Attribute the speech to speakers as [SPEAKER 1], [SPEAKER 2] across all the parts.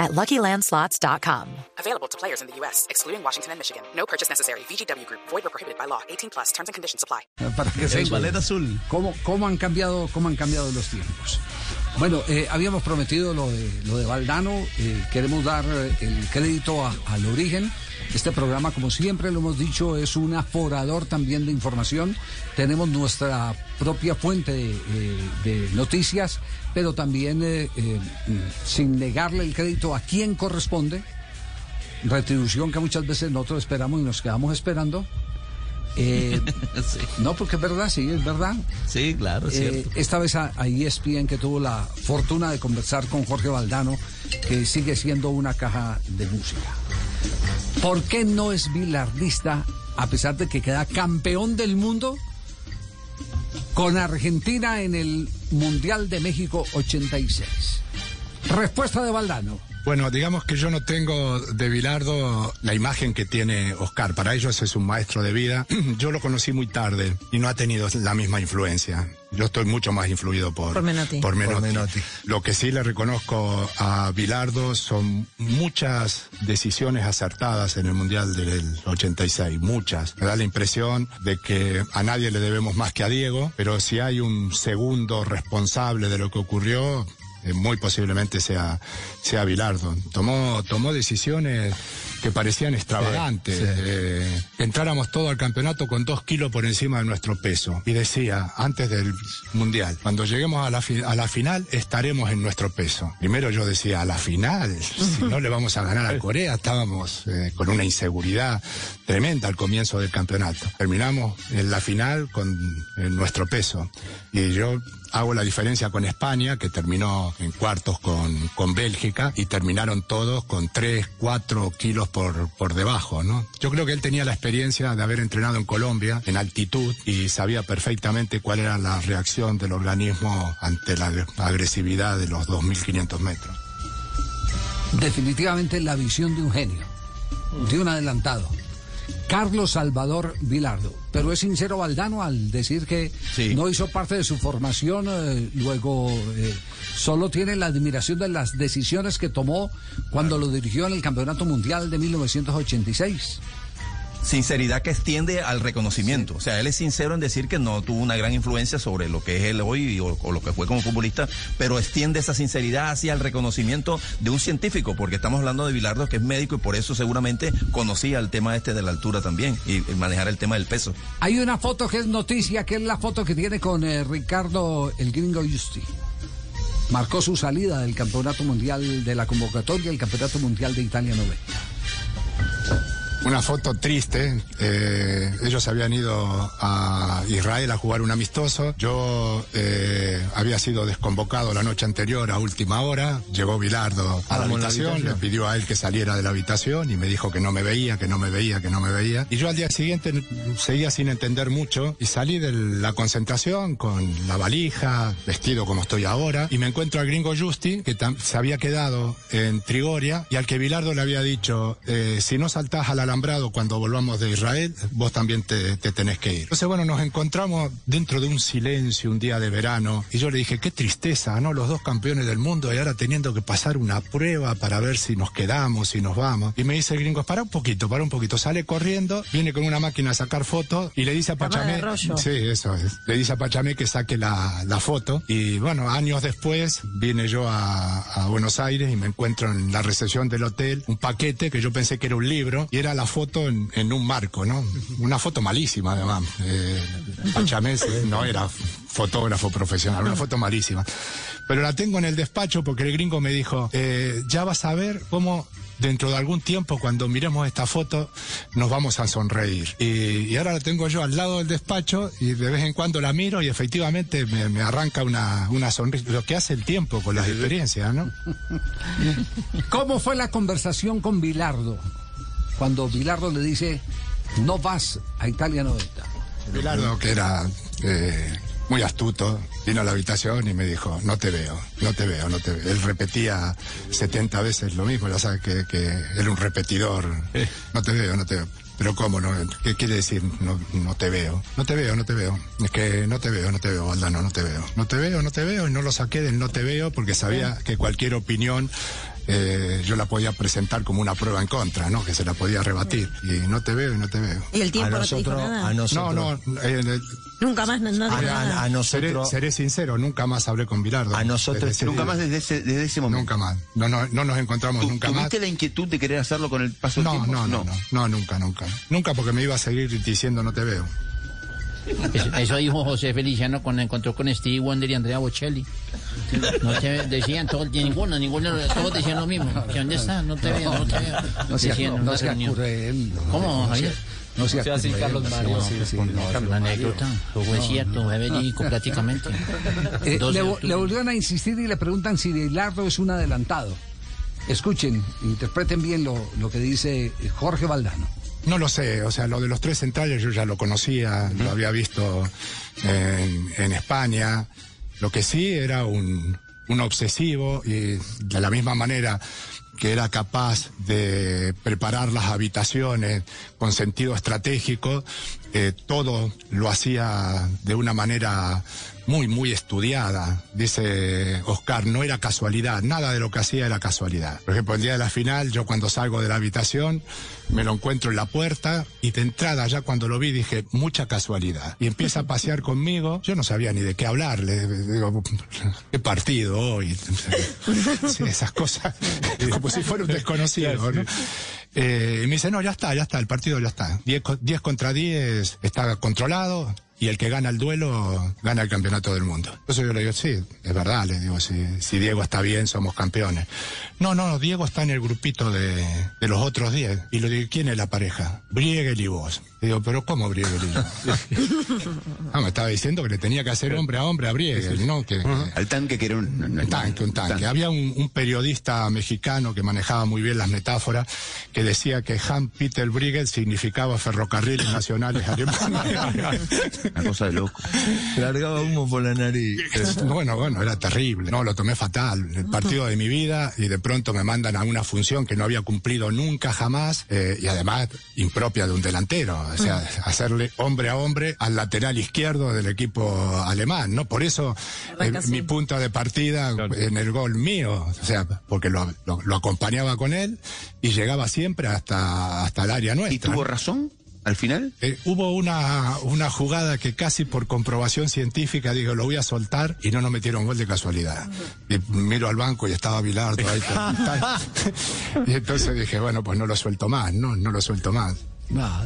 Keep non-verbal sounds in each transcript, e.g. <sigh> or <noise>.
[SPEAKER 1] at LuckyLandSlots.com.
[SPEAKER 2] Available to players in the U.S., excluding Washington and Michigan. No purchase necessary. VGW Group. Void or prohibited by law. 18 plus. Terms and conditions apply.
[SPEAKER 3] Para que se
[SPEAKER 4] El ballet azul.
[SPEAKER 3] ¿Cómo, cómo han cambiado, cómo han cambiado los tiempos? Bueno, eh, habíamos prometido lo de, lo de Valdano. eh, queremos dar eh, el crédito a- al origen. Este programa, como siempre lo hemos dicho, es un aforador también de información. Tenemos nuestra propia fuente de, eh, de noticias, pero también eh, eh, sin negarle el crédito a quien corresponde. Retribución que muchas veces nosotros esperamos y nos quedamos esperando. Eh, <laughs>
[SPEAKER 4] Sí,
[SPEAKER 3] no, porque es verdad, sí, es verdad.
[SPEAKER 4] sí, claro, es
[SPEAKER 3] Eh,
[SPEAKER 4] cierto.
[SPEAKER 3] esta vez a, a ESPN que tuvo la fortuna de conversar con Jorge Valdano, que sigue siendo una caja de música. ¿Por qué no es bilardista a pesar de que queda campeón del mundo con Argentina en el Mundial de México 86? Respuesta de Valdano.
[SPEAKER 5] Bueno, digamos que yo no tengo de Bilardo la imagen que tiene Oscar. Para ellos es un maestro de vida. <clears throat> Yo lo conocí muy tarde y no ha tenido la misma influencia. Yo estoy mucho más influido por,
[SPEAKER 6] Por Menotti.
[SPEAKER 5] por Menotti.
[SPEAKER 4] Por Menotti.
[SPEAKER 5] Lo que sí le reconozco a Bilardo son muchas decisiones acertadas en el Mundial del 86. Muchas. Me da la impresión de que a nadie le debemos más que a Diego, pero si hay un segundo responsable de lo que ocurrió, eh, muy posiblemente sea, sea Bilardo. Tomó, tomó decisiones que parecían extravagantes. Eh, entráramos todo al campeonato con dos kilos por encima de nuestro peso. Y decía, antes del Mundial, cuando lleguemos a la, a la final estaremos en nuestro peso. Primero yo decía, a la final, si no le vamos a ganar a Corea, estábamos eh, con una inseguridad tremenda al comienzo del campeonato. Terminamos en la final con en nuestro peso. Y yo hago la diferencia con España, que terminó en cuartos con, con Bélgica, y terminaron todos con 3, 4 kilos por, por debajo, ¿no? Yo creo que él tenía la experiencia de haber entrenado en Colombia, en altitud, y sabía perfectamente cuál era la reacción del organismo ante la agresividad de los 2.500 metros.
[SPEAKER 3] Definitivamente la visión de un genio, de un adelantado. Carlos Salvador Vilardo. Pero es sincero Valdano al decir que
[SPEAKER 4] Sí.
[SPEAKER 3] no hizo parte de su formación, eh, luego eh, solo tiene la admiración de las decisiones que tomó cuando lo dirigió en el Campeonato Mundial de 1986.
[SPEAKER 4] Sinceridad que extiende al reconocimiento. O sea, él es sincero en decir que no tuvo una gran influencia sobre lo que es él hoy o, lo que fue como futbolista, pero extiende esa sinceridad hacia el reconocimiento de un científico, porque estamos hablando de Bilardo, que es médico y por eso seguramente conocía el tema este de la altura también y, y manejar el tema del peso.
[SPEAKER 3] Hay una foto que es noticia, que es la foto que tiene con eh, Ricardo el gringo Justi. Marcó su salida del Campeonato Mundial de la convocatoria, el Campeonato Mundial de Italia 90.
[SPEAKER 5] Una foto triste. eh, ellos habían ido a Israel a jugar un amistoso. Yo eh, había sido desconvocado la noche anterior a última hora. Llegó Bilardo a la habitación, le pidió a él que saliera de la habitación y me dijo que no me veía, que no me veía, que no me veía. Y yo al día siguiente seguía sin entender mucho y salí de la concentración con la valija, vestido como estoy ahora, y me encuentro al gringo Justi, que se había quedado en Trigoria, y al que Bilardo le había dicho, eh, si no saltás al alambrado cuando volvamos de Israel, vos también te, te tenés que ir. Entonces, bueno, nos encontramos dentro de un silencio un día de verano, y yo le dije, qué tristeza, ¿no? Los dos campeones del mundo y ahora teniendo que pasar una prueba para ver si nos quedamos, si nos vamos. Y me dice el gringo, para un poquito, para un poquito. Sale corriendo, viene con una máquina a sacar fotos y le dice a Pachamé, sí, eso es. Le dice a Pachamé que saque la, la foto. Y bueno, años después vine yo a, a Buenos Aires y me encuentro en la recepción del hotel un paquete que yo pensé que era un libro y era la foto en, en un marco, ¿no? Una foto malísima además. Eh, Pachamé no era fotógrafo profesional, una foto malísima. Pero la tengo en el despacho porque el gringo me dijo, eh, ya vas a ver cómo dentro de algún tiempo, cuando miremos esta foto, nos vamos a sonreír. Y, y ahora la tengo yo al lado del despacho y de vez en cuando la miro y efectivamente me, me arranca una, una sonrisa. Lo que hace el tiempo con las experiencias, ¿no?
[SPEAKER 3] ¿Cómo fue la conversación con Bilardo? Cuando Bilardo le dice, no vas a Italia 90.
[SPEAKER 5] Bilardo, que era eh, muy astuto, vino a la habitación y me dijo, no te veo, no te veo, no te veo. Él repetía 70 veces lo mismo, ya sabes que, que era un repetidor. No te veo, no te veo. Pero ¿cómo? No? ¿Qué quiere decir no, no te veo? No te veo, no te veo. Es que no te veo, no te veo, Valdano, no te veo. No te veo, no te veo. Y no lo saqué del no te veo porque sabía que cualquier opinión eh, yo la podía presentar como una prueba en contra, ¿no? Que se la podía rebatir. Y no te veo y no te veo.
[SPEAKER 6] ¿Y el tiempo
[SPEAKER 7] a
[SPEAKER 6] no te dijo
[SPEAKER 7] nosotros,
[SPEAKER 6] nada?
[SPEAKER 7] a nosotros,
[SPEAKER 5] No, no, eh,
[SPEAKER 6] Nunca más, no, no
[SPEAKER 7] a,
[SPEAKER 6] nada.
[SPEAKER 7] a- a
[SPEAKER 5] seré,
[SPEAKER 7] nosotros,
[SPEAKER 5] seré sincero, nunca más hablé con Bilardo.
[SPEAKER 7] A nosotros-
[SPEAKER 5] ese
[SPEAKER 8] Nunca más desde ese, desde ese momento.
[SPEAKER 5] Nunca más. No, no, no nos encontramos
[SPEAKER 8] ¿Tu-
[SPEAKER 5] nunca más.
[SPEAKER 8] ¿Tuviste la inquietud de querer hacerlo con el paso del tiempo?
[SPEAKER 5] no, no, no, no, nunca, nunca. Nunca porque me iba a seguir diciendo no te veo.
[SPEAKER 9] Eso, eso dijo José Feliciano cuando encontró con Steve Wonder y Andrea Bocelli. No te decían todos, ninguno, ninguno, todos decían lo mismo. ¿Que ¿Dónde está? No te veo, no te veo.
[SPEAKER 3] No
[SPEAKER 9] Decían
[SPEAKER 3] no cruel. no,
[SPEAKER 9] ¿Cómo,
[SPEAKER 3] no
[SPEAKER 9] Javier?
[SPEAKER 3] No sea
[SPEAKER 10] sea así, Carlos Mario.
[SPEAKER 3] sí, sí, no,
[SPEAKER 9] Una anécdota, fue cierto, verídico prácticamente.
[SPEAKER 3] Eh,
[SPEAKER 9] 12
[SPEAKER 3] le, le volvieron a insistir y le preguntan si Bilardo es un adelantado. Escuchen, interpreten bien lo, lo que dice Jorge Valdano.
[SPEAKER 5] No lo sé, o sea, lo de los tres centrales yo ya lo conocía, lo había visto en, en España. Lo que sí era un, un obsesivo y de la misma manera que era capaz de preparar las habitaciones con sentido estratégico, eh, todo lo hacía de una manera muy, muy estudiada. Dice Oscar, no era casualidad, nada de lo que hacía era casualidad. Por ejemplo, el día de la final, yo cuando salgo de la habitación, me lo encuentro en la puerta y de entrada ya cuando lo vi dije, mucha casualidad. Y empieza a pasear conmigo, yo no sabía ni de qué hablarle, digo, ¿qué partido hoy? <laughs> Sí, esas cosas, como si fuera un desconocido, ¿no? Eh, y me dice, no, ya está, ya está, el partido ya está. 10 co- 10 contra 10 está controlado y el que gana el duelo gana el campeonato del mundo. Entonces yo le digo, sí, es verdad, le digo, si, si Diego está bien, somos campeones. No, no, Diego está en el grupito de, de los otros 10. Y le digo, ¿quién es la pareja? Briegel y vos. Le digo, pero ¿cómo Briegel? <laughs> Ah, me estaba diciendo que le tenía que hacer hombre a hombre a Briegel, ¿no? Que,
[SPEAKER 8] Al tanque que era un...
[SPEAKER 5] un tanque, un tanque. Había un, un periodista mexicano que manejaba muy bien las metáforas que decía que Han Peter Briegel significaba ferrocarriles nacionales alemanes. <laughs>
[SPEAKER 8] Una cosa de loco.
[SPEAKER 7] largaba humo por la nariz. <laughs>
[SPEAKER 5] Bueno, bueno, era terrible. No, lo tomé fatal. El partido de mi vida y de pronto me mandan a una función que no había cumplido nunca jamás eh, y además impropia de un delantero. O sea, <laughs> hacerle hombre a hombre al lateral izquierdo del equipo alemán, ¿no? Por eso eh, mi punto de partida en el gol mío, o sea, porque lo, lo- lo acompañaba con él y llegaba siempre hasta, hasta el área nuestra.
[SPEAKER 8] ¿Y tuvo razón al final?
[SPEAKER 5] Eh, hubo una, una jugada que casi por comprobación científica digo, lo voy a soltar y no nos metieron gol de casualidad. Y miro al banco y estaba Bilardo ahí. con- <laughs> <laughs> y entonces dije, bueno, pues no lo suelto más, no, no lo suelto más.
[SPEAKER 3] Ah,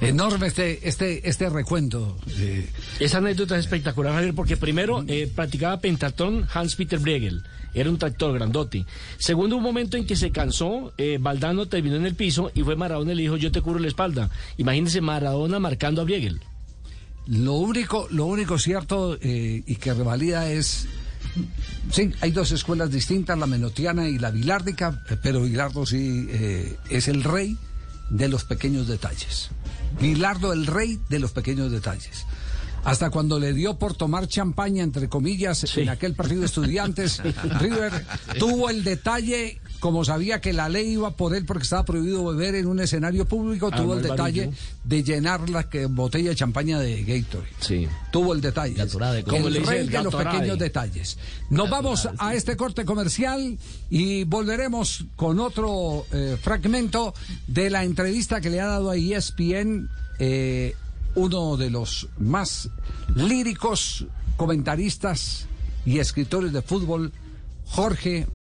[SPEAKER 3] enorme este, este, este recuento. eh,
[SPEAKER 10] Esa anécdota es espectacular, Javier, porque primero eh, practicaba pentatón Hans-Peter Briegel. Era un tractor grandote. Segundo, un momento en que se cansó, eh, Valdano terminó en el piso y fue Maradona y le dijo, yo te cubro la espalda. Imagínense Maradona marcando a Briegel.
[SPEAKER 3] Lo único, lo único cierto eh, y que revalida es. Sí, hay dos escuelas distintas, la menotiana y la bilárdica, eh, pero Bilardo sí es el rey de los pequeños detalles. Bilardo, el rey de los pequeños detalles. Hasta cuando le dio por tomar champaña, entre comillas, en aquel partido de estudiantes, <laughs> River tuvo el detalle, como sabía que la ley iba por él porque estaba prohibido beber en un escenario público,
[SPEAKER 10] Ah,
[SPEAKER 3] tuvo
[SPEAKER 10] no
[SPEAKER 3] el detalle
[SPEAKER 10] varillo.
[SPEAKER 3] de llenar la que- botella de champaña de Gatorade.
[SPEAKER 10] Sí.
[SPEAKER 3] Tuvo el detalle.
[SPEAKER 10] Como
[SPEAKER 3] el
[SPEAKER 10] le
[SPEAKER 3] rey
[SPEAKER 10] el
[SPEAKER 3] de los pequeños detalles. Nos vamos a este corte comercial y volveremos con otro eh, fragmento de la entrevista que le ha dado a ESPN eh, uno de los más líricos comentaristas y escritores de fútbol, Jorge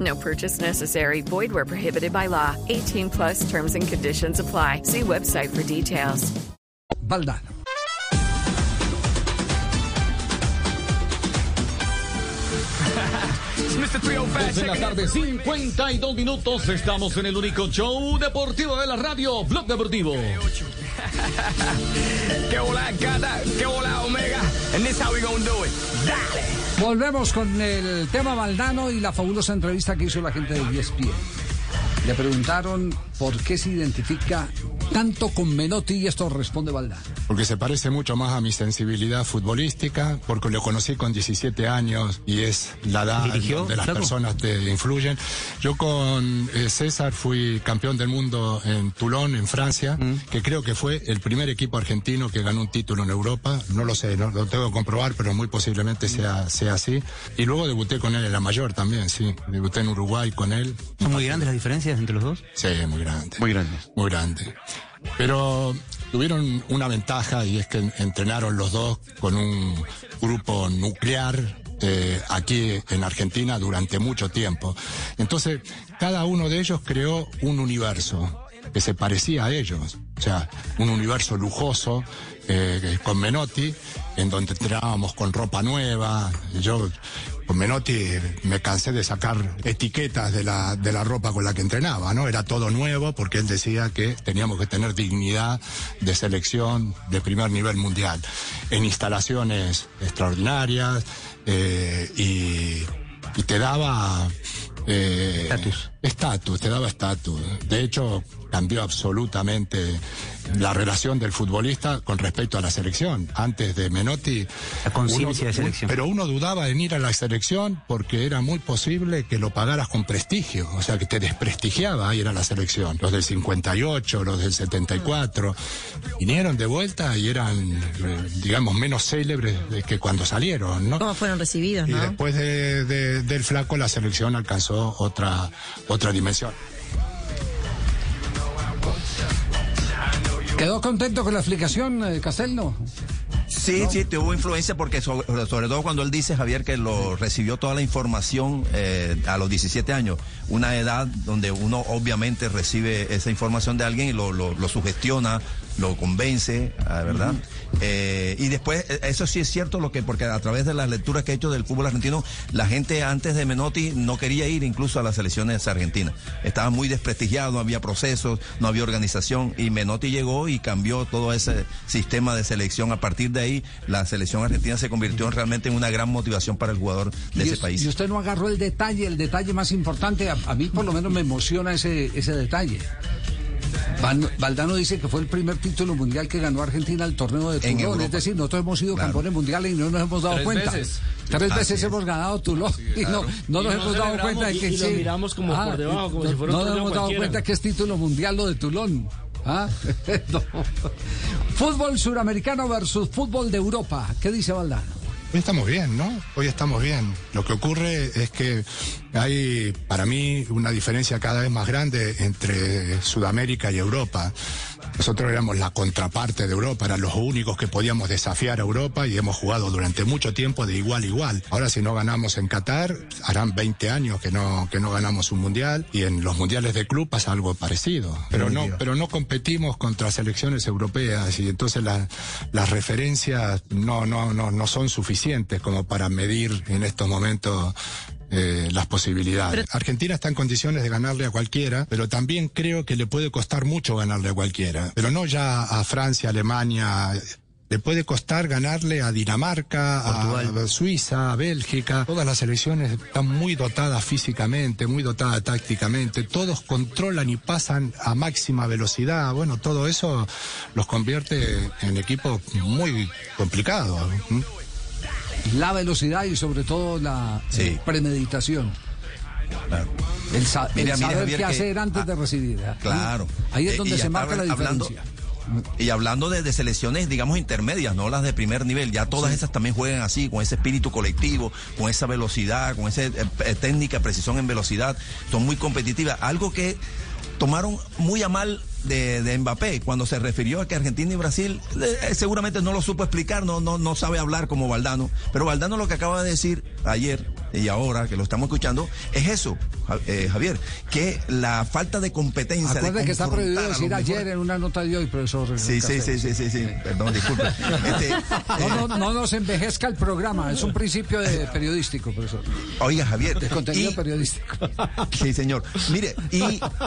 [SPEAKER 11] No purchase necessary. Void where prohibited by law. 18 plus terms and conditions apply. See website for details.
[SPEAKER 3] Valdano. <laughs>
[SPEAKER 6] 12 de la tarde, 52 minutos. Estamos en el único show deportivo de la radio, Blog Deportivo. <laughs>
[SPEAKER 12] ¿Qué hola, gata? ¿Qué hola, Omega? And this how we gonna do it. Dale.
[SPEAKER 3] Volvemos con el tema Valdano y la fabulosa entrevista que hizo la gente de E ESPN. Le preguntaron por qué se identifica tanto con Menotti y esto responde Valdano.
[SPEAKER 5] Porque se parece mucho más a mi sensibilidad futbolística, porque lo conocí con 17 años y es la edad
[SPEAKER 13] ¿Dirigió,
[SPEAKER 5] donde las personas te influyen. Yo con eh, César fui campeón del mundo en Toulon, en Francia, que creo que fue el primer equipo argentino que ganó un título en Europa. No lo sé, no lo tengo que comprobar, pero muy posiblemente sea, sea así. Y luego debuté con él en la mayor también, sí. Debuté en Uruguay con él.
[SPEAKER 13] ¿Son muy grandes las diferencias entre los dos?
[SPEAKER 5] Sí, muy grande.
[SPEAKER 8] Muy grandes.
[SPEAKER 5] Muy grande. Pero tuvieron una ventaja y es que entrenaron los dos con un grupo nuclear eh, aquí en Argentina durante mucho tiempo. Entonces, cada uno de ellos creó un universo que se parecía a ellos. O sea, un universo lujoso eh, con Menotti, en donde entrenábamos con ropa nueva. Yo con Menotti me cansé de sacar etiquetas de la, de la ropa con la que entrenaba, ¿no? Era todo nuevo porque él decía que teníamos que tener dignidad de selección de primer nivel mundial. En instalaciones extraordinarias eh, y, y te daba... Estatus. estatus, te daba estatus. De hecho, cambió absolutamente la relación del futbolista con respecto a la selección. Antes de Menotti...
[SPEAKER 13] La conciencia de selección.
[SPEAKER 5] Pero uno dudaba en ir a la selección porque era muy posible que lo pagaras con prestigio, o sea, que te desprestigiaba ir a la selección. Los del 58, los del 74, vinieron de vuelta y eran, eh, digamos, menos célebres que cuando salieron, ¿no?
[SPEAKER 14] ¿Cómo fueron recibidos,
[SPEAKER 5] Y
[SPEAKER 14] no?
[SPEAKER 5] después de- de- del flaco la selección alcanzó otra, otra dimensión.
[SPEAKER 3] ¿Quedó contento con la explicación, eh, Castelno?
[SPEAKER 4] Sí, sí, tuvo influencia porque sobre, sobre todo cuando él dice, Javier, que lo recibió toda la información eh, a los 17 años, una edad donde uno obviamente recibe esa información de alguien y lo, lo, lo sugestiona, lo convence, ah, ¿verdad? Eh, y después, eh, eso sí es cierto, lo que porque a través de las lecturas que he hecho del fútbol argentino, la gente antes de Menotti no quería ir incluso a las selecciones argentinas. Estaba muy desprestigiado, no había procesos, no había organización y Menotti llegó y cambió todo ese sistema de selección. A partir de ahí, la selección argentina se convirtió realmente en una gran motivación para el jugador de ese
[SPEAKER 3] es-
[SPEAKER 4] país.
[SPEAKER 3] y usted no agarró el detalle, el detalle más importante. A, a mí por lo menos me emociona ese, ese detalle. Van- Valdano dice que fue el primer título mundial que ganó Argentina al torneo de Toulon. Es decir, nosotros hemos sido
[SPEAKER 4] Claro.
[SPEAKER 3] campeones mundiales y no nos hemos dado
[SPEAKER 10] Tres
[SPEAKER 3] cuenta.
[SPEAKER 10] veces.
[SPEAKER 3] Tres
[SPEAKER 4] Así
[SPEAKER 3] veces
[SPEAKER 4] es.
[SPEAKER 3] hemos ganado Toulon y no, no
[SPEAKER 10] Y
[SPEAKER 3] nos
[SPEAKER 10] no
[SPEAKER 3] hemos dado cuenta de que
[SPEAKER 10] y lo
[SPEAKER 3] sí.
[SPEAKER 10] miramos como por debajo, como
[SPEAKER 3] no,
[SPEAKER 10] si fuera un
[SPEAKER 3] no nos hemos dado
[SPEAKER 10] cualquiera.
[SPEAKER 3] cuenta que es título mundial lo de Toulon. ¿Ah? <laughs> No. Fútbol suramericano versus fútbol de Europa. ¿Qué dice Valdano?
[SPEAKER 5] Hoy estamos bien, ¿no? Hoy estamos bien. Lo que ocurre es que hay, para mí, una diferencia cada vez más grande entre Sudamérica y Europa. Nosotros éramos la contraparte de Europa, eran los únicos que podíamos desafiar a Europa y hemos jugado durante mucho tiempo de igual a igual. Ahora si no ganamos en Qatar, harán 20 años que no, que no ganamos un mundial y en los mundiales de club pasa algo parecido. Pero no, pero no competimos contra selecciones europeas y entonces la- las referencias no, no, no, no son suficientes como para medir en estos momentos eh, las posibilidades. Argentina está en condiciones de ganarle a cualquiera, pero también creo que le puede costar mucho ganarle a cualquiera. Pero no ya a Francia, Alemania. Le puede costar ganarle a Dinamarca, a Suiza, a Bélgica. Todas las selecciones están muy dotadas físicamente, muy dotadas tácticamente. Todos controlan y pasan a máxima velocidad. Bueno, todo eso los convierte en equipos muy complicados.
[SPEAKER 3] La velocidad y sobre todo la eh, premeditación. El, sa- el
[SPEAKER 4] Mira,
[SPEAKER 3] saber qué
[SPEAKER 4] que-
[SPEAKER 3] hacer antes de recibir. ¿eh?
[SPEAKER 4] Claro.
[SPEAKER 3] Ahí es
[SPEAKER 4] Eh,
[SPEAKER 3] donde se marca la
[SPEAKER 4] hablando-
[SPEAKER 3] diferencia.
[SPEAKER 4] Y hablando de, de selecciones, digamos, intermedias, no las de primer nivel, ya todas esas también juegan así, con ese espíritu colectivo, con esa velocidad, con esa eh, eh, técnica, precisión en velocidad, son muy competitivas. Algo que tomaron muy a mal de, de Mbappé cuando se refirió a que Argentina y Brasil eh, seguramente no lo supo explicar, no, no, no sabe hablar como Valdano, pero Valdano lo que acaba de decir ayer y ahora que lo estamos escuchando, es eso, eh, Javier, que la falta de competencia. de
[SPEAKER 3] Acuerde que está prohibido decir ayer en una nota de hoy, profesor.
[SPEAKER 4] Sí, sí, sí, sí, sí, sí, perdón, disculpe. <laughs> Este,
[SPEAKER 3] No, no, no nos envejezca el programa, es un principio de periodístico, profesor.
[SPEAKER 4] Oiga, Javier.
[SPEAKER 3] De contenido
[SPEAKER 4] y-
[SPEAKER 3] periodístico. <laughs>
[SPEAKER 4] Sí, señor. Mire, y,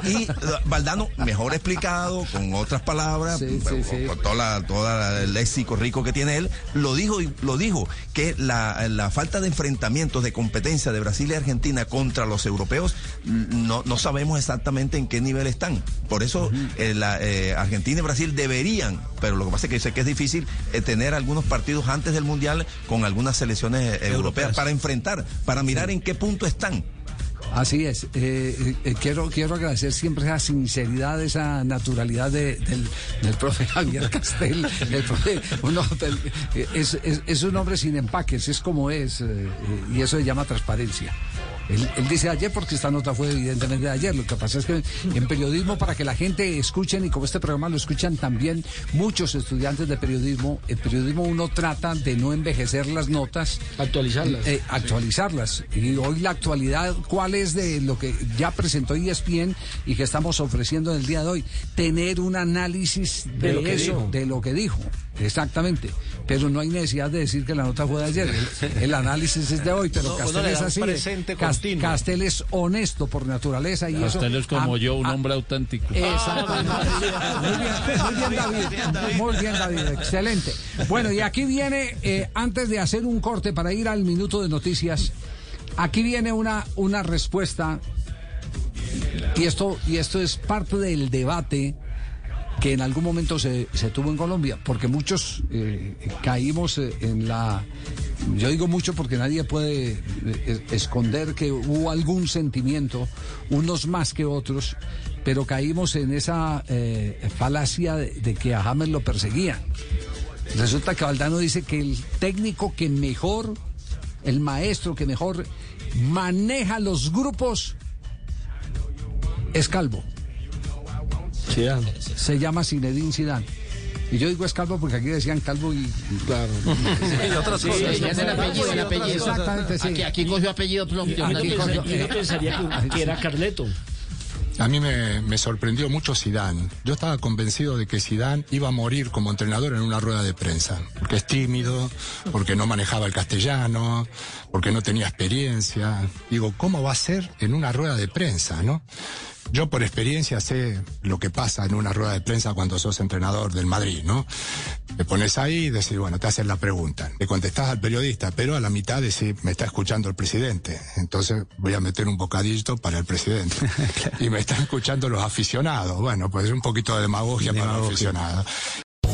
[SPEAKER 4] y Valdano, mejor explicado, con otras palabras, con, con toda la, toda el léxico rico que tiene él, lo dijo, y- lo dijo, que la, la falta de enfrentamientos, de competencia de Brasil y Argentina contra los europeos, no, no sabemos exactamente en qué nivel están. Por eso eh, la, eh, Argentina y Brasil deberían, pero lo que pasa es que sé que es difícil eh, tener algunos partidos antes del Mundial con algunas selecciones europeas,
[SPEAKER 3] Europeas.
[SPEAKER 4] para enfrentar, para mirar en qué punto están.
[SPEAKER 3] Así es. Eh, eh, quiero, quiero agradecer siempre esa sinceridad, esa naturalidad de- del, del profe <laughs> Javier Castel. <laughs> El profe, uno, eh, es, es- es un hombre sin empaques, es como es, eh, y eso se llama transparencia. Él, él dice ayer porque esta nota fue evidentemente de ayer. Lo que pasa es que en periodismo, para que la gente escuchen, y como este programa lo escuchan también muchos estudiantes de periodismo, en periodismo uno trata de no envejecer las notas.
[SPEAKER 10] Actualizarlas.
[SPEAKER 3] Eh, actualizarlas. Y hoy la actualidad, ¿cuál es de lo que ya presentó ESPN y que estamos ofreciendo en el día de hoy? Tener un análisis de,
[SPEAKER 10] De lo que
[SPEAKER 3] eso, de lo que dijo. Exactamente. Pero no hay necesidad de decir que la nota fue de ayer. El, el análisis es de hoy, pero
[SPEAKER 14] uno
[SPEAKER 3] Castel es así.
[SPEAKER 14] presente
[SPEAKER 3] Cas-
[SPEAKER 14] continuo.
[SPEAKER 3] Castel es honesto por naturaleza y eso.
[SPEAKER 15] Castel es como
[SPEAKER 3] a-
[SPEAKER 15] yo, un
[SPEAKER 3] a-
[SPEAKER 15] hombre auténtico.
[SPEAKER 3] Exactamente. Muy bien, muy bien, David. Muy bien, David. Excelente. Bueno, y aquí viene, eh, antes de hacer un corte para ir al minuto de noticias, aquí viene una, una respuesta. Y esto, y esto es parte del debate que en algún momento se, se tuvo en Colombia, porque muchos eh, caímos eh, en la... Yo digo mucho porque nadie puede eh, es- esconder que hubo algún sentimiento, unos más que otros, pero caímos en esa falacia de, de que a James lo perseguían. Resulta que Valdano dice que el técnico que mejor, el maestro que mejor maneja los grupos es Calvo. Se llama Zinedine Zidane. Y yo digo es calvo porque aquí decían calvo y... Claro. <laughs>
[SPEAKER 9] Y otras cosas. Sí, ya es el apellido, el apellido.
[SPEAKER 3] Exactamente, sí.
[SPEAKER 9] Aquí, aquí cogió apellido aquí cogió-
[SPEAKER 10] uno pensaría que, <laughs> que era Carleto.
[SPEAKER 5] A mí me, me sorprendió mucho Zidane. Yo estaba convencido de que Zidane iba a morir como entrenador en una rueda de prensa, porque es tímido, porque no manejaba el castellano, porque no tenía experiencia. Digo, ¿cómo va a ser en una rueda de prensa, no? Yo por experiencia sé lo que pasa en una rueda de prensa cuando sos entrenador del Madrid, ¿no? Te pones ahí y decís, bueno, te hacen la pregunta. Le contestás al periodista, pero a la mitad decís, me está escuchando el presidente. Entonces voy a meter un bocadillo para el presidente. <laughs> y me están escuchando los aficionados. Bueno, pues un poquito de demagogia, para los aficionados.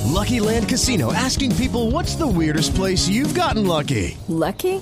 [SPEAKER 16] Lucky Land Casino asking people what's the weirdest place you've gotten lucky?
[SPEAKER 11] Lucky?